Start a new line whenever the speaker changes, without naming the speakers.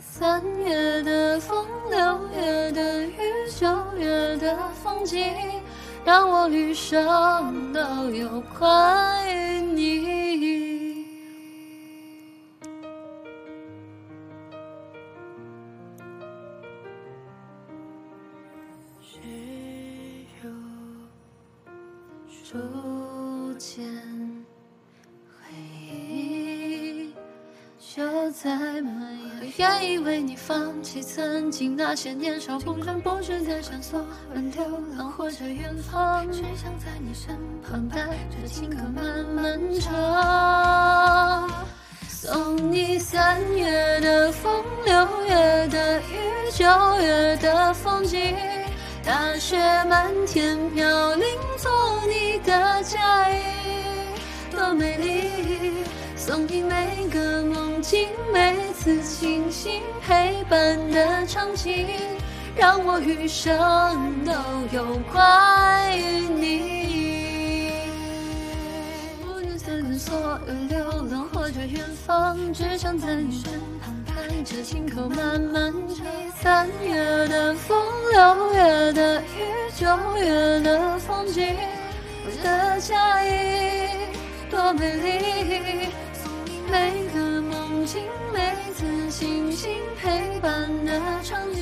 三月的风，六月的雨，九月的风景，让我余生都有关于你。只有初见，就在蔓延。愿意为你放弃曾经那些年少不争不知的线索，问流浪或者远方，只想在你身旁，带着情歌慢慢唱。送你三月的风，六月的雨，九月的风景。大雪漫天飘零，送你每个梦境，每次清醒陪伴的场景，让我余生都有关于你。无论曾经所有流浪或者远方，只想在你身旁，带着轻口慢慢唱。三月的风，六月的雨，九月的风景，我的嫁衣多美丽。青梅子，星星陪伴的场景。